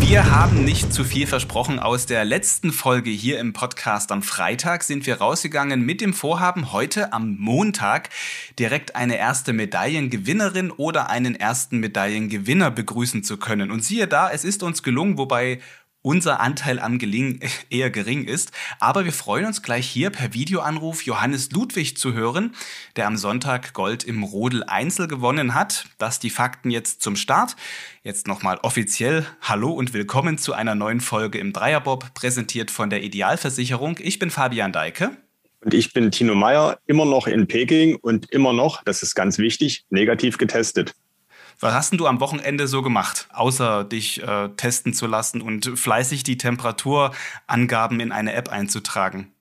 Wir haben nicht zu viel versprochen. Aus der letzten Folge hier im Podcast am Freitag sind wir rausgegangen mit dem Vorhaben, heute am Montag direkt eine erste Medaillengewinnerin oder einen ersten Medaillengewinner begrüßen zu können. Und siehe da, es ist uns gelungen, wobei unser Anteil am Gelingen eher gering ist. Aber wir freuen uns gleich hier per Videoanruf Johannes Ludwig zu hören, der am Sonntag Gold im Rodel Einzel gewonnen hat. Das die Fakten jetzt zum Start. Jetzt nochmal offiziell Hallo und willkommen zu einer neuen Folge im Dreierbob, präsentiert von der Idealversicherung. Ich bin Fabian Deike. Und ich bin Tino Meyer, immer noch in Peking und immer noch, das ist ganz wichtig, negativ getestet. Was hast denn du am Wochenende so gemacht, außer dich äh, testen zu lassen und fleißig die Temperaturangaben in eine App einzutragen?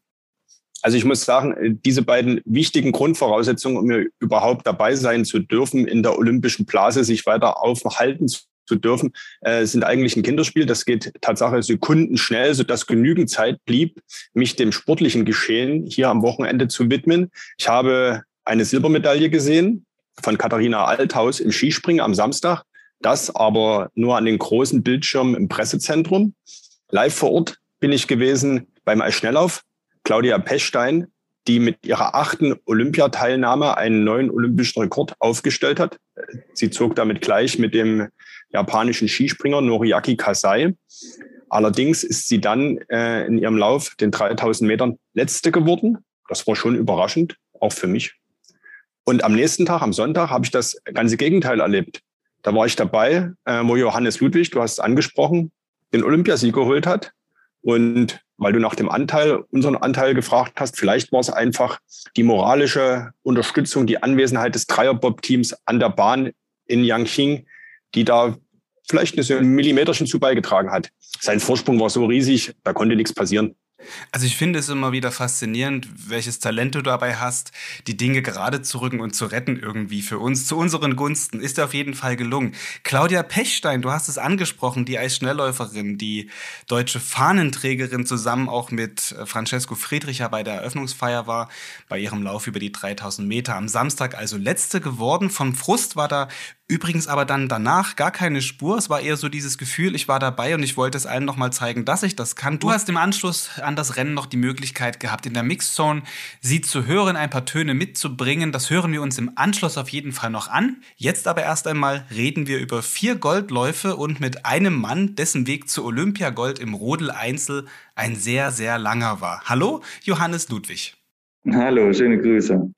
Also ich muss sagen, diese beiden wichtigen Grundvoraussetzungen, um überhaupt dabei sein zu dürfen, in der olympischen Blase sich weiter aufhalten zu dürfen, äh, sind eigentlich ein Kinderspiel. Das geht tatsächlich sekundenschnell, sodass genügend Zeit blieb, mich dem sportlichen Geschehen hier am Wochenende zu widmen. Ich habe eine Silbermedaille gesehen von Katharina Althaus im Skispringen am Samstag. Das aber nur an den großen Bildschirmen im Pressezentrum. Live vor Ort bin ich gewesen beim Eisschnelllauf. Claudia Pechstein, die mit ihrer achten Olympiateilnahme einen neuen olympischen Rekord aufgestellt hat. Sie zog damit gleich mit dem japanischen Skispringer Noriaki Kasai. Allerdings ist sie dann äh, in ihrem Lauf den 3000 Metern letzte geworden. Das war schon überraschend, auch für mich. Und am nächsten Tag, am Sonntag, habe ich das ganze Gegenteil erlebt. Da war ich dabei, äh, wo Johannes Ludwig, du hast es angesprochen, den Olympiasieg geholt hat. Und weil du nach dem Anteil, unseren Anteil gefragt hast, vielleicht war es einfach die moralische Unterstützung, die Anwesenheit des Dreierbob-Teams an der Bahn in Yangqing, die da vielleicht ein Millimeterchen zu beigetragen hat. Sein Vorsprung war so riesig, da konnte nichts passieren. Also ich finde es immer wieder faszinierend, welches Talent du dabei hast, die Dinge gerade zu rücken und zu retten irgendwie für uns, zu unseren Gunsten. Ist auf jeden Fall gelungen. Claudia Pechstein, du hast es angesprochen, die Eisschnellläuferin, die deutsche Fahnenträgerin zusammen auch mit äh, Francesco Friedricher bei der Eröffnungsfeier war, bei ihrem Lauf über die 3000 Meter am Samstag, also letzte geworden. Vom Frust war da Übrigens aber dann danach gar keine Spur. Es war eher so dieses Gefühl, ich war dabei und ich wollte es allen nochmal zeigen, dass ich das kann. Du hast im Anschluss an das Rennen noch die Möglichkeit gehabt, in der Mixzone sie zu hören, ein paar Töne mitzubringen. Das hören wir uns im Anschluss auf jeden Fall noch an. Jetzt aber erst einmal reden wir über vier Goldläufe und mit einem Mann, dessen Weg zu Olympiagold im Rodel Einzel ein sehr, sehr langer war. Hallo, Johannes Ludwig. Hallo, schöne Grüße.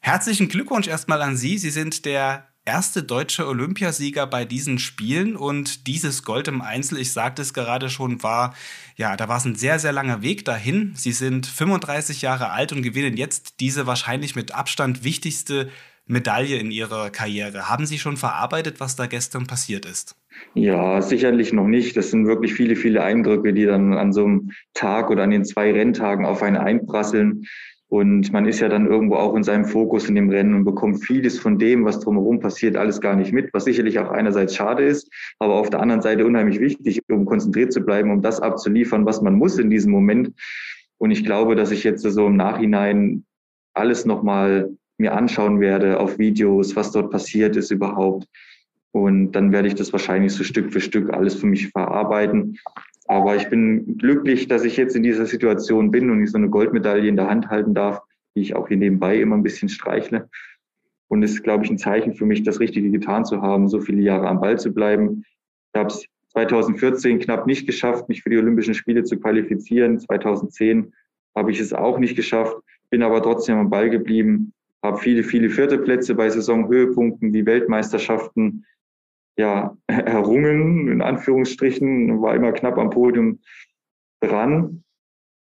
Herzlichen Glückwunsch erstmal an Sie. Sie sind der erste deutsche Olympiasieger bei diesen Spielen und dieses Gold im Einzel, ich sagte es gerade schon, war, ja, da war es ein sehr, sehr langer Weg dahin. Sie sind 35 Jahre alt und gewinnen jetzt diese wahrscheinlich mit Abstand wichtigste Medaille in Ihrer Karriere. Haben Sie schon verarbeitet, was da gestern passiert ist? Ja, sicherlich noch nicht. Das sind wirklich viele, viele Eindrücke, die dann an so einem Tag oder an den zwei Renntagen auf einen einprasseln. Und man ist ja dann irgendwo auch in seinem Fokus in dem Rennen und bekommt vieles von dem, was drumherum passiert, alles gar nicht mit, was sicherlich auch einerseits schade ist, aber auf der anderen Seite unheimlich wichtig, um konzentriert zu bleiben, um das abzuliefern, was man muss in diesem Moment. Und ich glaube, dass ich jetzt so im Nachhinein alles nochmal mir anschauen werde auf Videos, was dort passiert ist überhaupt. Und dann werde ich das wahrscheinlich so Stück für Stück alles für mich verarbeiten aber ich bin glücklich, dass ich jetzt in dieser Situation bin und ich so eine Goldmedaille in der Hand halten darf, die ich auch hier nebenbei immer ein bisschen streichle. Und es ist, glaube ich, ein Zeichen für mich, das Richtige getan zu haben, so viele Jahre am Ball zu bleiben. Ich habe es 2014 knapp nicht geschafft, mich für die Olympischen Spiele zu qualifizieren. 2010 habe ich es auch nicht geschafft, bin aber trotzdem am Ball geblieben, habe viele, viele vierte Plätze bei Saisonhöhepunkten wie Weltmeisterschaften ja, errungen, in Anführungsstrichen, war immer knapp am Podium dran.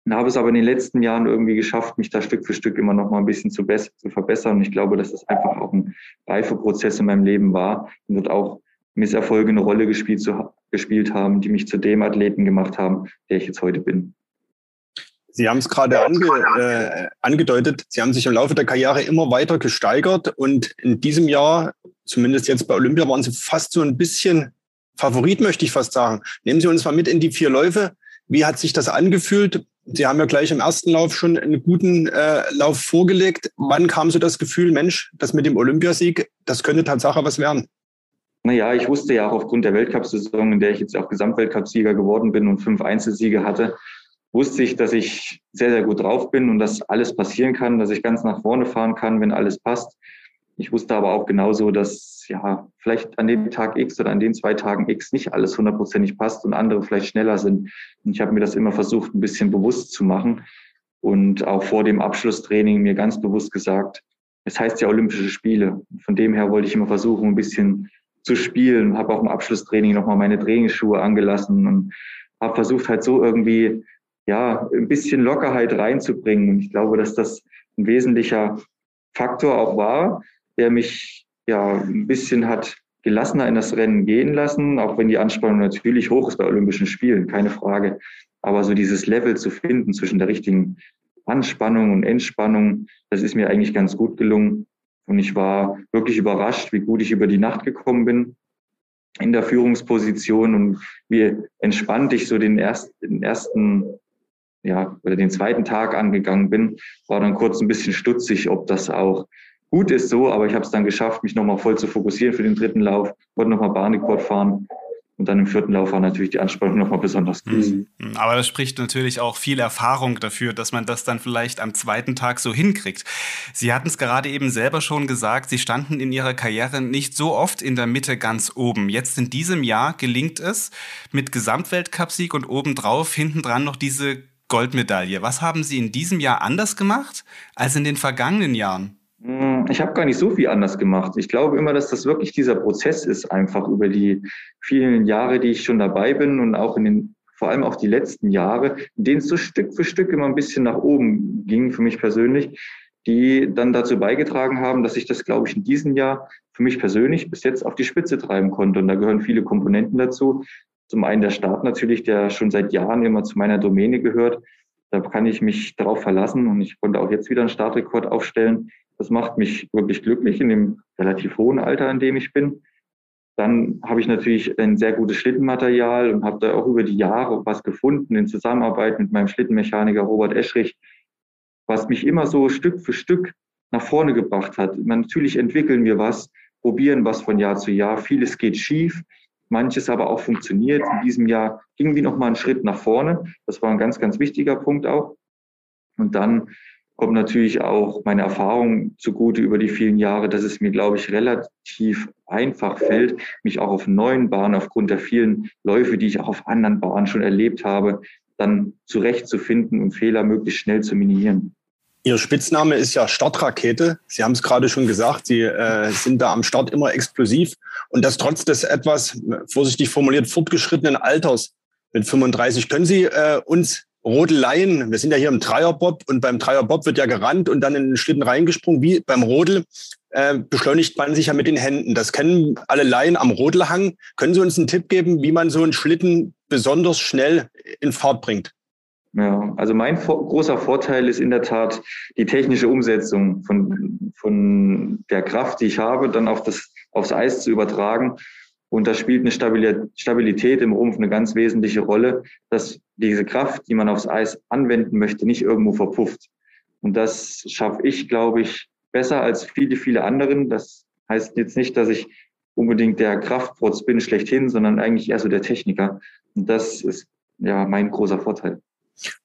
Und habe es aber in den letzten Jahren irgendwie geschafft, mich da Stück für Stück immer noch mal ein bisschen zu, zu verbessern. Und ich glaube, dass das einfach auch ein Reifeprozess in meinem Leben war und wird auch Misserfolge eine Rolle gespielt, zu, gespielt haben, die mich zu dem Athleten gemacht haben, der ich jetzt heute bin. Sie haben es gerade ange, äh, angedeutet, Sie haben sich im Laufe der Karriere immer weiter gesteigert und in diesem Jahr, zumindest jetzt bei Olympia, waren Sie fast so ein bisschen Favorit, möchte ich fast sagen. Nehmen Sie uns mal mit in die vier Läufe. Wie hat sich das angefühlt? Sie haben ja gleich im ersten Lauf schon einen guten äh, Lauf vorgelegt. Wann kam so das Gefühl, Mensch, das mit dem Olympiasieg, das könnte Tatsache was werden? Naja, ich wusste ja auch aufgrund der Weltcup-Saison, in der ich jetzt auch Gesamtweltcupsieger geworden bin und fünf Einzelsiege hatte, wusste ich, dass ich sehr, sehr gut drauf bin und dass alles passieren kann, dass ich ganz nach vorne fahren kann, wenn alles passt. Ich wusste aber auch genauso, dass ja vielleicht an dem Tag X oder an den zwei Tagen X nicht alles hundertprozentig passt und andere vielleicht schneller sind. Und ich habe mir das immer versucht, ein bisschen bewusst zu machen und auch vor dem Abschlusstraining mir ganz bewusst gesagt, es heißt ja Olympische Spiele. Von dem her wollte ich immer versuchen, ein bisschen zu spielen, habe auch im Abschlusstraining nochmal meine Trainingsschuhe angelassen und habe versucht halt so irgendwie ja ein bisschen Lockerheit reinzubringen. Und ich glaube, dass das ein wesentlicher Faktor auch war, der mich ja ein bisschen hat gelassener in das Rennen gehen lassen, auch wenn die Anspannung natürlich hoch ist bei Olympischen Spielen, keine Frage. Aber so dieses Level zu finden zwischen der richtigen Anspannung und Entspannung, das ist mir eigentlich ganz gut gelungen. Und ich war wirklich überrascht, wie gut ich über die Nacht gekommen bin in der Führungsposition und wie entspannt ich so den ersten, den ersten ja, oder den zweiten Tag angegangen bin, war dann kurz ein bisschen stutzig, ob das auch gut ist so, aber ich habe es dann geschafft, mich nochmal voll zu fokussieren für den dritten Lauf, wollte nochmal Barnekord fahren und dann im vierten Lauf war natürlich die Anspannung nochmal besonders groß. Mhm. Aber das spricht natürlich auch viel Erfahrung dafür, dass man das dann vielleicht am zweiten Tag so hinkriegt. Sie hatten es gerade eben selber schon gesagt, Sie standen in Ihrer Karriere nicht so oft in der Mitte ganz oben. Jetzt in diesem Jahr gelingt es mit Gesamtweltcupsieg und obendrauf hinten dran noch diese Goldmedaille. Was haben Sie in diesem Jahr anders gemacht als in den vergangenen Jahren? Hm, ich habe gar nicht so viel anders gemacht. Ich glaube immer, dass das wirklich dieser Prozess ist, einfach über die vielen Jahre, die ich schon dabei bin und auch in den, vor allem auch die letzten Jahre, in denen es so Stück für Stück immer ein bisschen nach oben ging für mich persönlich, die dann dazu beigetragen haben, dass ich das, glaube ich, in diesem Jahr für mich persönlich bis jetzt auf die Spitze treiben konnte. Und da gehören viele Komponenten dazu. Zum einen der Start natürlich, der schon seit Jahren immer zu meiner Domäne gehört. Da kann ich mich darauf verlassen und ich konnte auch jetzt wieder einen Startrekord aufstellen. Das macht mich wirklich glücklich in dem relativ hohen Alter, in dem ich bin. Dann habe ich natürlich ein sehr gutes Schlittenmaterial und habe da auch über die Jahre was gefunden in Zusammenarbeit mit meinem Schlittenmechaniker Robert Eschrich, was mich immer so Stück für Stück nach vorne gebracht hat. Natürlich entwickeln wir was, probieren was von Jahr zu Jahr. Vieles geht schief, manches aber auch funktioniert. In diesem Jahr ging wir noch mal einen Schritt nach vorne. Das war ein ganz, ganz wichtiger Punkt auch. Und dann kommt natürlich auch meine Erfahrung zugute über die vielen Jahre, dass es mir, glaube ich, relativ einfach fällt, mich auch auf neuen Bahnen aufgrund der vielen Läufe, die ich auch auf anderen Bahnen schon erlebt habe, dann zurechtzufinden und Fehler möglichst schnell zu minimieren. Ihr Spitzname ist ja Startrakete. Sie haben es gerade schon gesagt, Sie äh, sind da am Start immer explosiv und das trotz des etwas, vorsichtig formuliert, fortgeschrittenen Alters mit 35. Können Sie äh, uns Rodeleien, wir sind ja hier im Dreierbob und beim Dreierbob wird ja gerannt und dann in den Schlitten reingesprungen. Wie beim Rodel äh, beschleunigt man sich ja mit den Händen. Das kennen alle Laien am Rodelhang. Können Sie uns einen Tipp geben, wie man so einen Schlitten besonders schnell in Fahrt bringt? Ja, also mein großer Vorteil ist in der Tat die technische Umsetzung von, von der Kraft, die ich habe, dann auf das, aufs Eis zu übertragen und da spielt eine Stabilität im Rumpf eine ganz wesentliche Rolle, dass diese Kraft, die man aufs Eis anwenden möchte, nicht irgendwo verpufft. Und das schaffe ich, glaube ich, besser als viele, viele anderen. Das heißt jetzt nicht, dass ich unbedingt der Kraftprotz bin schlechthin, sondern eigentlich eher so der Techniker. Und das ist ja mein großer Vorteil.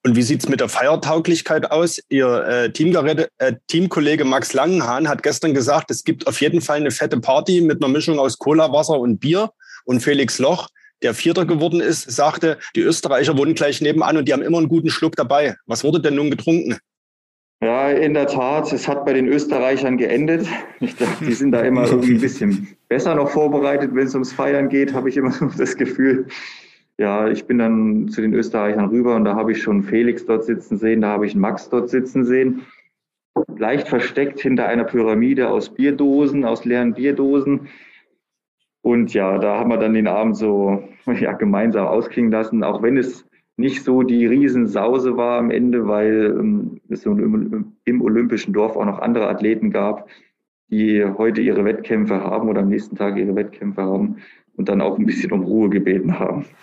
Und wie sieht's mit der Feiertauglichkeit aus? Ihr äh, Teamgerede, äh, Teamkollege Max Langenhahn hat gestern gesagt, es gibt auf jeden Fall eine fette Party mit einer Mischung aus Cola, Wasser und Bier. Und Felix Loch, der Vierter geworden ist, sagte, die Österreicher wohnen gleich nebenan und die haben immer einen guten Schluck dabei. Was wurde denn nun getrunken? Ja, in der Tat, es hat bei den Österreichern geendet. Ich dachte, die sind da immer irgendwie ein bisschen besser noch vorbereitet, wenn es ums Feiern geht, habe ich immer das Gefühl ja, ich bin dann zu den Österreichern rüber und da habe ich schon Felix dort sitzen sehen, da habe ich Max dort sitzen sehen. Leicht versteckt hinter einer Pyramide aus Bierdosen, aus leeren Bierdosen. Und ja, da haben wir dann den Abend so ja, gemeinsam ausklingen lassen, auch wenn es nicht so die Riesensause war am Ende, weil ähm, es im, im Olympischen Dorf auch noch andere Athleten gab, die heute ihre Wettkämpfe haben oder am nächsten Tag ihre Wettkämpfe haben. Und dann auch ein bisschen um Ruhe gebeten haben.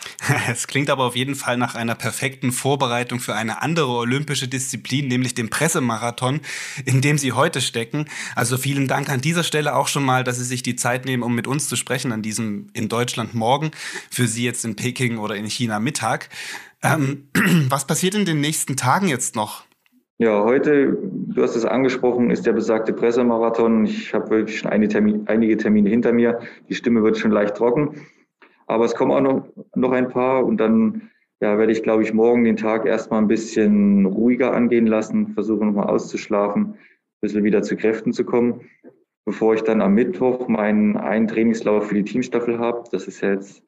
Es klingt aber auf jeden Fall nach einer perfekten Vorbereitung für eine andere olympische Disziplin, nämlich den Pressemarathon, in dem Sie heute stecken. Also vielen Dank an dieser Stelle auch schon mal, dass Sie sich die Zeit nehmen, um mit uns zu sprechen an diesem in Deutschland morgen, für Sie jetzt in Peking oder in China Mittag. Ähm, was passiert in den nächsten Tagen jetzt noch? Ja, heute, du hast es angesprochen, ist der besagte Pressemarathon. Ich habe wirklich schon einige Termine, einige Termine hinter mir. Die Stimme wird schon leicht trocken. Aber es kommen auch noch, noch ein paar und dann ja, werde ich, glaube ich, morgen den Tag erstmal ein bisschen ruhiger angehen lassen, versuche nochmal auszuschlafen, ein bisschen wieder zu Kräften zu kommen, bevor ich dann am Mittwoch meinen einen Trainingslauf für die Teamstaffel habe. Das ist jetzt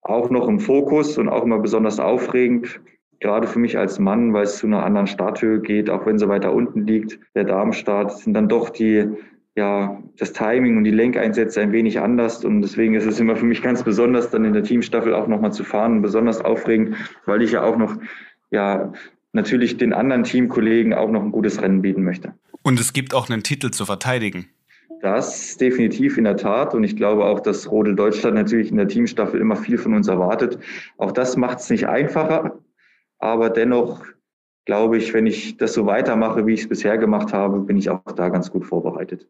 auch noch im Fokus und auch immer besonders aufregend gerade für mich als Mann, weil es zu einer anderen Starthöhe geht, auch wenn sie weiter unten liegt, der Darmstart, sind dann doch die, ja, das Timing und die Lenkeinsätze ein wenig anders. Und deswegen ist es immer für mich ganz besonders, dann in der Teamstaffel auch nochmal zu fahren, besonders aufregend, weil ich ja auch noch, ja, natürlich den anderen Teamkollegen auch noch ein gutes Rennen bieten möchte. Und es gibt auch einen Titel zu verteidigen. Das definitiv in der Tat. Und ich glaube auch, dass Rodel Deutschland natürlich in der Teamstaffel immer viel von uns erwartet. Auch das macht es nicht einfacher. Aber dennoch glaube ich, wenn ich das so weitermache, wie ich es bisher gemacht habe, bin ich auch da ganz gut vorbereitet.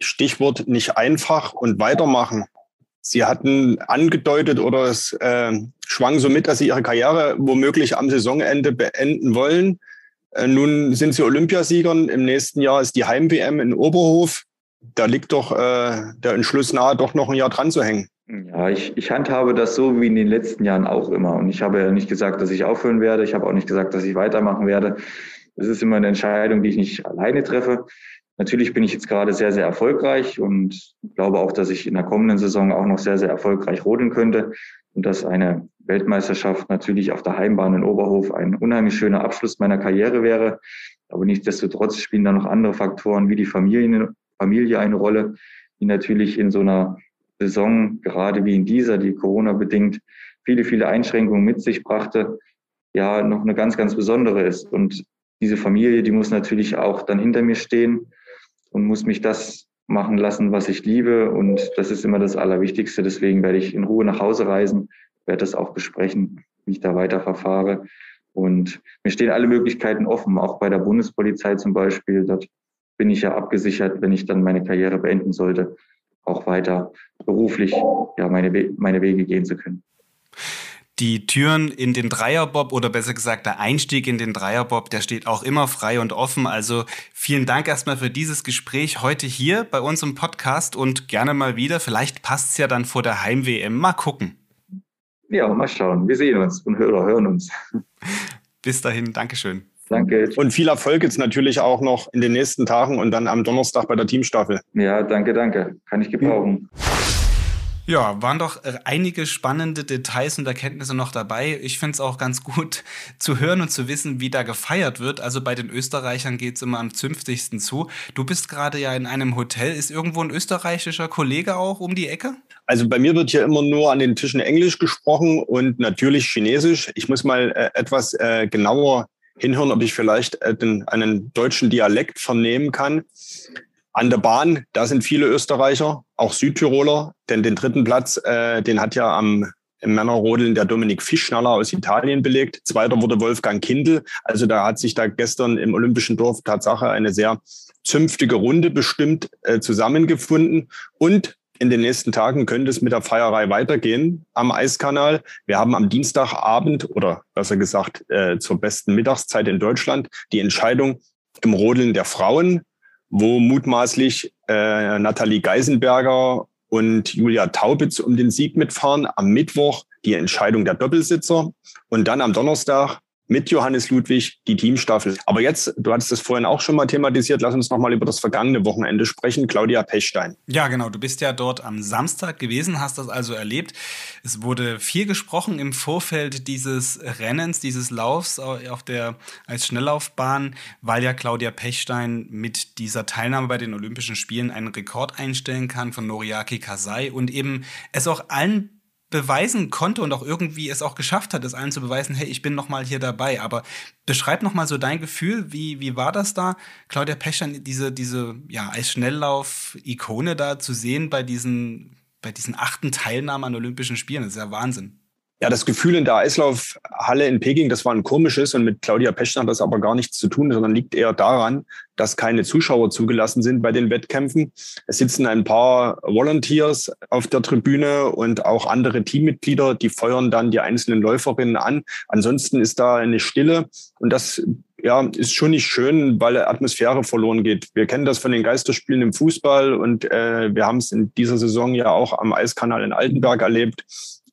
Stichwort nicht einfach und weitermachen. Sie hatten angedeutet oder es äh, schwang so mit, dass Sie Ihre Karriere womöglich am Saisonende beenden wollen. Äh, nun sind Sie Olympiasiegern. Im nächsten Jahr ist die Heim-WM in Oberhof. Da liegt doch äh, der Entschluss nahe, doch noch ein Jahr dran zu hängen. Ja, ich, ich handhabe das so wie in den letzten Jahren auch immer. Und ich habe ja nicht gesagt, dass ich aufhören werde. Ich habe auch nicht gesagt, dass ich weitermachen werde. Es ist immer eine Entscheidung, die ich nicht alleine treffe. Natürlich bin ich jetzt gerade sehr, sehr erfolgreich und glaube auch, dass ich in der kommenden Saison auch noch sehr, sehr erfolgreich rodeln könnte und dass eine Weltmeisterschaft natürlich auf der Heimbahn in Oberhof ein unheimlich schöner Abschluss meiner Karriere wäre. Aber nichtsdestotrotz spielen da noch andere Faktoren wie die Familie, Familie eine Rolle, die natürlich in so einer Saison, gerade wie in dieser, die Corona-bedingt viele, viele Einschränkungen mit sich brachte, ja noch eine ganz, ganz besondere ist. Und diese Familie, die muss natürlich auch dann hinter mir stehen und muss mich das machen lassen, was ich liebe. Und das ist immer das Allerwichtigste. Deswegen werde ich in Ruhe nach Hause reisen, werde das auch besprechen, wie ich da weiter verfahre. Und mir stehen alle Möglichkeiten offen, auch bei der Bundespolizei zum Beispiel. Dort bin ich ja abgesichert, wenn ich dann meine Karriere beenden sollte auch weiter beruflich ja, meine, We meine Wege gehen zu können. Die Türen in den Dreierbob oder besser gesagt der Einstieg in den Dreierbob, der steht auch immer frei und offen. Also vielen Dank erstmal für dieses Gespräch heute hier bei uns im Podcast und gerne mal wieder. Vielleicht passt es ja dann vor der Heim-WM. Mal gucken. Ja, mal schauen. Wir sehen uns und hören uns. Bis dahin, Dankeschön. Danke. Und viel Erfolg jetzt natürlich auch noch in den nächsten Tagen und dann am Donnerstag bei der Teamstaffel. Ja, danke, danke. Kann ich gebrauchen. Ja, waren doch äh, einige spannende Details und Erkenntnisse noch dabei. Ich finde es auch ganz gut zu hören und zu wissen, wie da gefeiert wird. Also bei den Österreichern geht es immer am zünftigsten zu. Du bist gerade ja in einem Hotel. Ist irgendwo ein österreichischer Kollege auch um die Ecke? Also bei mir wird hier immer nur an den Tischen Englisch gesprochen und natürlich Chinesisch. Ich muss mal äh, etwas äh, genauer hinhören, ob ich vielleicht äh, den, einen deutschen Dialekt vernehmen kann. An der Bahn, da sind viele Österreicher, auch Südtiroler, denn den dritten Platz, äh, den hat ja am im Männerrodeln der Dominik Fischschnaller aus Italien belegt. Zweiter wurde Wolfgang Kindl. Also da hat sich da gestern im Olympischen Dorf Tatsache eine sehr zünftige Runde bestimmt äh, zusammengefunden. Und in den nächsten Tagen könnte es mit der Feierei weitergehen am Eiskanal. Wir haben am Dienstagabend oder besser gesagt äh, zur besten Mittagszeit in Deutschland die Entscheidung im Rodeln der Frauen, wo mutmaßlich äh, Nathalie Geisenberger und Julia Taubitz um den Sieg mitfahren. Am Mittwoch die Entscheidung der Doppelsitzer und dann am Donnerstag mit Johannes Ludwig die Teamstaffel. Aber jetzt, du hattest das vorhin auch schon mal thematisiert, lass uns noch mal über das vergangene Wochenende sprechen. Claudia Pechstein. Ja, genau. Du bist ja dort am Samstag gewesen, hast das also erlebt. Es wurde viel gesprochen im Vorfeld dieses Rennens, dieses Laufs auf der als Schnelllaufbahn, weil ja Claudia Pechstein mit dieser Teilnahme bei den Olympischen Spielen einen Rekord einstellen kann von Noriaki Kasai und eben es auch allen beweisen konnte und auch irgendwie es auch geschafft hat, es allen zu beweisen, hey, ich bin noch mal hier dabei. Aber beschreib noch mal so dein Gefühl, wie, wie war das da, Claudia Peschern, diese, diese ja, als Schnelllauf-Ikone da zu sehen bei diesen bei diesen achten Teilnahmen an Olympischen Spielen. Das ist ja Wahnsinn. Ja, das Gefühl in der Eislaufhalle in Peking, das war ein komisches und mit Claudia Peschner hat das aber gar nichts zu tun, sondern liegt eher daran, dass keine Zuschauer zugelassen sind bei den Wettkämpfen. Es sitzen ein paar Volunteers auf der Tribüne und auch andere Teammitglieder, die feuern dann die einzelnen Läuferinnen an. Ansonsten ist da eine Stille und das ja, ist schon nicht schön, weil Atmosphäre verloren geht. Wir kennen das von den Geisterspielen im Fußball und äh, wir haben es in dieser Saison ja auch am Eiskanal in Altenberg erlebt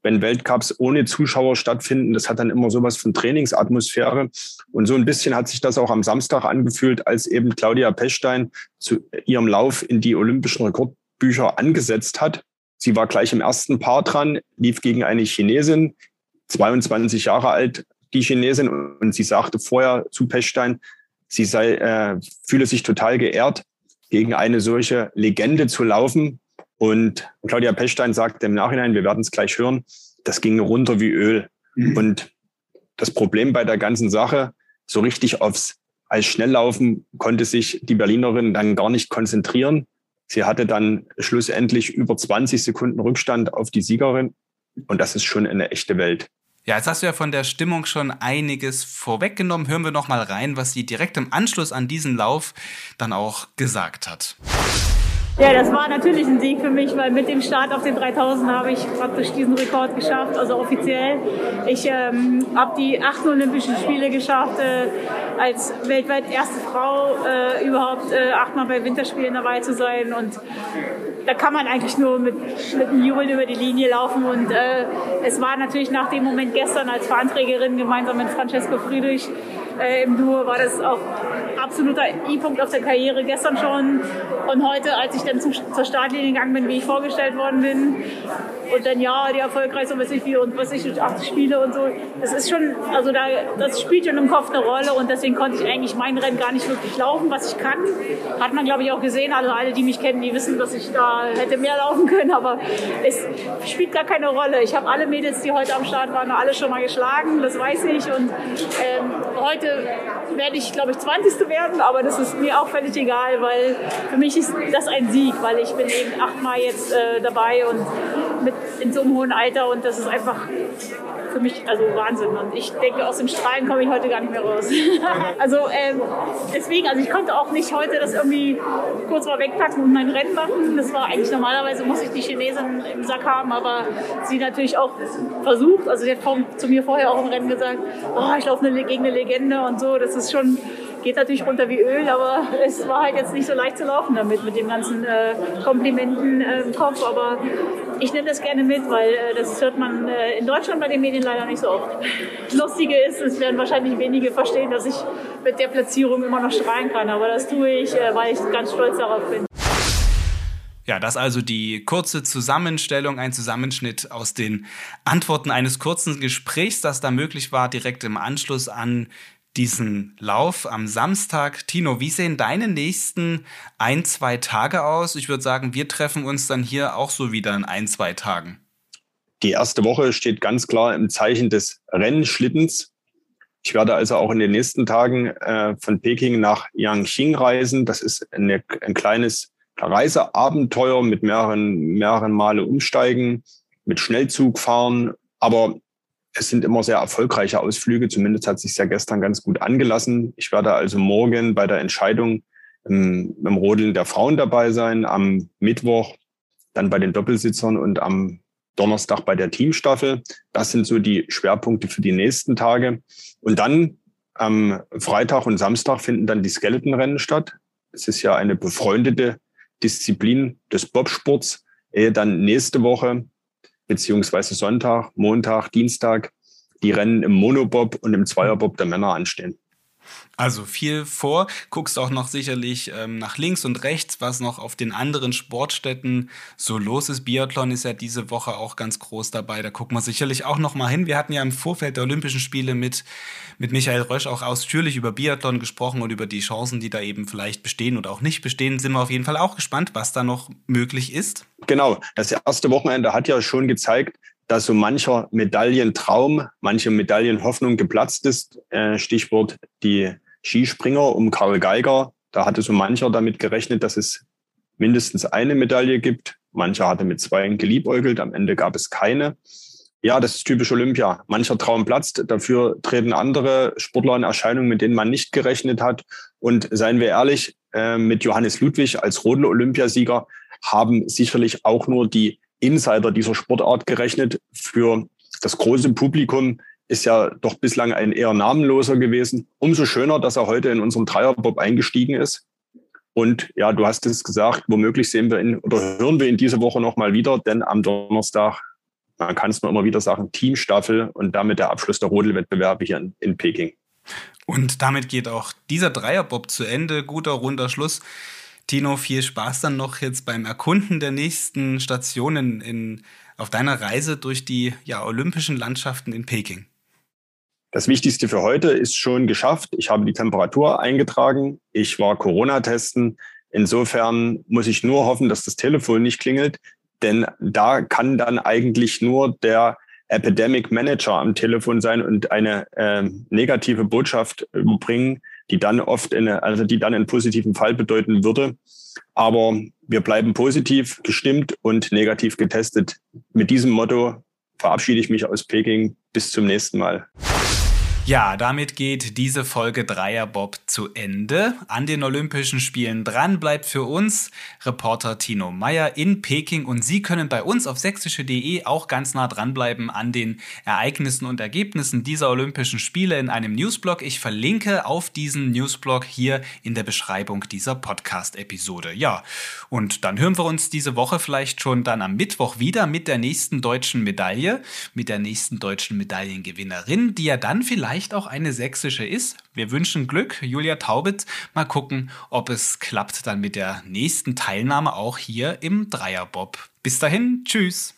wenn Weltcups ohne Zuschauer stattfinden, das hat dann immer sowas von Trainingsatmosphäre. Und so ein bisschen hat sich das auch am Samstag angefühlt, als eben Claudia Pechstein zu ihrem Lauf in die olympischen Rekordbücher angesetzt hat. Sie war gleich im ersten Paar dran, lief gegen eine Chinesin, 22 Jahre alt, die Chinesin, und sie sagte vorher zu Pechstein, sie sei, äh, fühle sich total geehrt, gegen eine solche Legende zu laufen, und Claudia Pechstein sagt im Nachhinein, wir werden es gleich hören, das ging runter wie Öl. Mhm. Und das Problem bei der ganzen Sache, so richtig aufs als Schnelllaufen konnte sich die Berlinerin dann gar nicht konzentrieren. Sie hatte dann schlussendlich über 20 Sekunden Rückstand auf die Siegerin. Und das ist schon eine echte Welt. Ja, jetzt hast du ja von der Stimmung schon einiges vorweggenommen. Hören wir noch mal rein, was sie direkt im Anschluss an diesen Lauf dann auch gesagt hat. Ja, das war natürlich ein Sieg für mich, weil mit dem Start auf den 3000 habe ich praktisch diesen Rekord geschafft, also offiziell. Ich ähm, habe die acht Olympischen Spiele geschafft, äh, als weltweit erste Frau äh, überhaupt äh, achtmal bei Winterspielen dabei zu sein. Und da kann man eigentlich nur mit, mit einem Jubeln über die Linie laufen. Und äh, es war natürlich nach dem Moment gestern als Veranträgerin gemeinsam mit Francesco Friedrich äh, im Duo, war das auch absoluter I-Punkt auf der Karriere gestern schon. Und heute, als ich dann zum, zur Startlinie gegangen bin, wie ich vorgestellt worden bin, und dann ja, die erfolgreichste, was ich wie und was ich 80 Spiele und so, das ist schon, also da, das spielt schon im Kopf eine Rolle und deswegen konnte ich eigentlich mein Rennen gar nicht wirklich laufen, was ich kann. Hat man, glaube ich, auch gesehen. Also alle, die mich kennen, die wissen, dass ich da hätte mehr laufen können, aber es spielt gar keine Rolle. Ich habe alle Mädels, die heute am Start waren, alle schon mal geschlagen, das weiß ich. Und ähm, heute werde ich, glaube ich, 20. werden, aber das ist mir auch völlig egal, weil für mich ist das ein Sieg, weil ich bin eben achtmal jetzt äh, dabei und mit in so einem hohen Alter und das ist einfach für mich also Wahnsinn. Und ich denke, aus dem Strahlen komme ich heute gar nicht mehr raus. also ähm, deswegen, also ich konnte auch nicht heute das irgendwie kurz mal wegpacken und mein Rennen machen. Das war eigentlich normalerweise muss ich die Chinesin im Sack haben, aber sie natürlich auch versucht. Also sie hat zu mir vorher auch im Rennen gesagt, oh, ich laufe gegen eine Legende und so. Das ist schon geht natürlich runter wie Öl, aber es war halt jetzt nicht so leicht zu laufen damit, mit den ganzen äh, Komplimenten äh, im Kopf. Aber ich nehme das gerne mit, weil äh, das hört man äh, in Deutschland bei den Medien leider nicht so oft. Lustige ist, es werden wahrscheinlich wenige verstehen, dass ich mit der Platzierung immer noch strahlen kann, aber das tue ich, äh, weil ich ganz stolz darauf bin. Ja, das also die kurze Zusammenstellung, ein Zusammenschnitt aus den Antworten eines kurzen Gesprächs, das da möglich war, direkt im Anschluss an diesen Lauf am Samstag. Tino, wie sehen deine nächsten ein, zwei Tage aus? Ich würde sagen, wir treffen uns dann hier auch so wieder in ein, zwei Tagen. Die erste Woche steht ganz klar im Zeichen des Rennschlittens. Ich werde also auch in den nächsten Tagen äh, von Peking nach Yangqing reisen. Das ist eine, ein kleines Reiseabenteuer mit mehreren, mehreren Male umsteigen, mit Schnellzug fahren. Aber es sind immer sehr erfolgreiche Ausflüge. Zumindest hat sich ja gestern ganz gut angelassen. Ich werde also morgen bei der Entscheidung im, im Rodeln der Frauen dabei sein, am Mittwoch dann bei den Doppelsitzern und am Donnerstag bei der Teamstaffel. Das sind so die Schwerpunkte für die nächsten Tage. Und dann am Freitag und Samstag finden dann die Skeletonrennen statt. Es ist ja eine befreundete Disziplin des Bobsports. Dann nächste Woche beziehungsweise Sonntag, Montag, Dienstag die Rennen im Monobob und im Zweierbob der Männer anstehen. Also viel vor, guckst auch noch sicherlich ähm, nach links und rechts, was noch auf den anderen Sportstätten so los ist. Biathlon ist ja diese Woche auch ganz groß dabei, da gucken wir sicherlich auch noch mal hin. Wir hatten ja im Vorfeld der Olympischen Spiele mit, mit Michael Rösch auch ausführlich über Biathlon gesprochen und über die Chancen, die da eben vielleicht bestehen oder auch nicht bestehen. Sind wir auf jeden Fall auch gespannt, was da noch möglich ist. Genau, das erste Wochenende hat ja schon gezeigt, dass so mancher Medaillentraum, manche Medaillenhoffnung geplatzt ist. Äh, Stichwort die Skispringer um Karl Geiger. Da hatte so mancher damit gerechnet, dass es mindestens eine Medaille gibt. Mancher hatte mit zwei geliebäugelt, am Ende gab es keine. Ja, das ist typisch Olympia. Mancher Traum platzt, dafür treten andere Sportler in Erscheinung, mit denen man nicht gerechnet hat. Und seien wir ehrlich, äh, mit Johannes Ludwig als Rodel-Olympiasieger haben sicherlich auch nur die Insider dieser Sportart gerechnet. Für das große Publikum ist ja doch bislang ein eher namenloser gewesen. Umso schöner, dass er heute in unserem Dreierbob eingestiegen ist. Und ja, du hast es gesagt, womöglich sehen wir ihn oder hören wir ihn diese Woche nochmal wieder, denn am Donnerstag, man kann es nur immer wieder sagen, Teamstaffel und damit der Abschluss der Rodelwettbewerbe hier in, in Peking. Und damit geht auch dieser Dreierbob zu Ende. Guter runder Schluss. Tino, viel Spaß dann noch jetzt beim Erkunden der nächsten Stationen in, auf deiner Reise durch die ja, olympischen Landschaften in Peking. Das Wichtigste für heute ist schon geschafft. Ich habe die Temperatur eingetragen. Ich war Corona-Testen. Insofern muss ich nur hoffen, dass das Telefon nicht klingelt, denn da kann dann eigentlich nur der Epidemic Manager am Telefon sein und eine äh, negative Botschaft überbringen, die dann oft eine, also die dann einen positiven Fall bedeuten würde. Aber wir bleiben positiv gestimmt und negativ getestet. Mit diesem Motto verabschiede ich mich aus Peking. Bis zum nächsten Mal. Ja, damit geht diese Folge Dreierbob zu Ende. An den Olympischen Spielen dran bleibt für uns Reporter Tino Meyer in Peking und Sie können bei uns auf sächsische.de auch ganz nah dranbleiben an den Ereignissen und Ergebnissen dieser Olympischen Spiele in einem Newsblog. Ich verlinke auf diesen Newsblog hier in der Beschreibung dieser Podcast-Episode. Ja, und dann hören wir uns diese Woche vielleicht schon dann am Mittwoch wieder mit der nächsten deutschen Medaille, mit der nächsten deutschen Medaillengewinnerin, die ja dann vielleicht vielleicht auch eine sächsische ist. Wir wünschen Glück, Julia Taubitz. Mal gucken, ob es klappt dann mit der nächsten Teilnahme auch hier im Dreierbob. Bis dahin, tschüss.